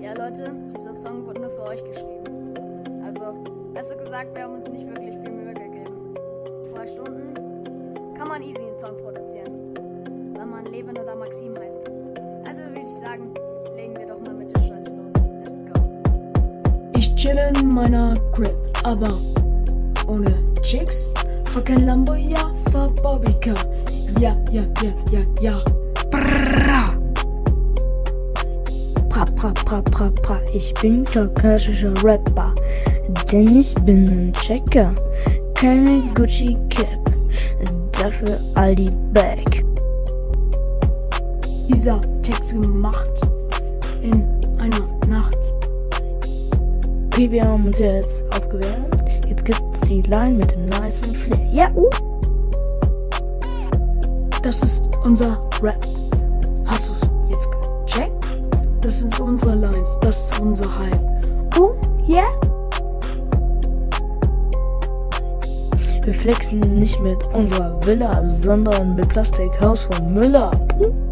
Ja, Leute, dieser Song wurde nur für euch geschrieben. Also, besser gesagt, wir haben uns nicht wirklich viel Mühe gegeben. Zwei Stunden kann man easy einen Song produzieren, wenn man Levin oder Maxim heißt. Also würde ich sagen, legen wir doch mal mit der Scheiße los. Let's go. Ich chill in meiner Crib, aber ohne Chicks. Kein Lambo, ja, fahr Bobbycar. Ja, ja, ja, ja, ja. Pra, pra, pra, pra, pra. Ich bin kaukasischer Rapper, denn ich bin ein Checker. Keine Gucci Cap, dafür Aldi Bag. Dieser Text gemacht in einer Nacht. Okay, wir haben uns jetzt aufgewärmt. Jetzt gibt's die Line mit dem nicen Flair. Ja, uh. Das ist unser Rap. Hast du's? Das sind unsere Lines, das ist unser Hype. Oh, yeah? Wir flexen nicht mit unserer Villa, sondern mit Plastikhaus von Müller. Uh.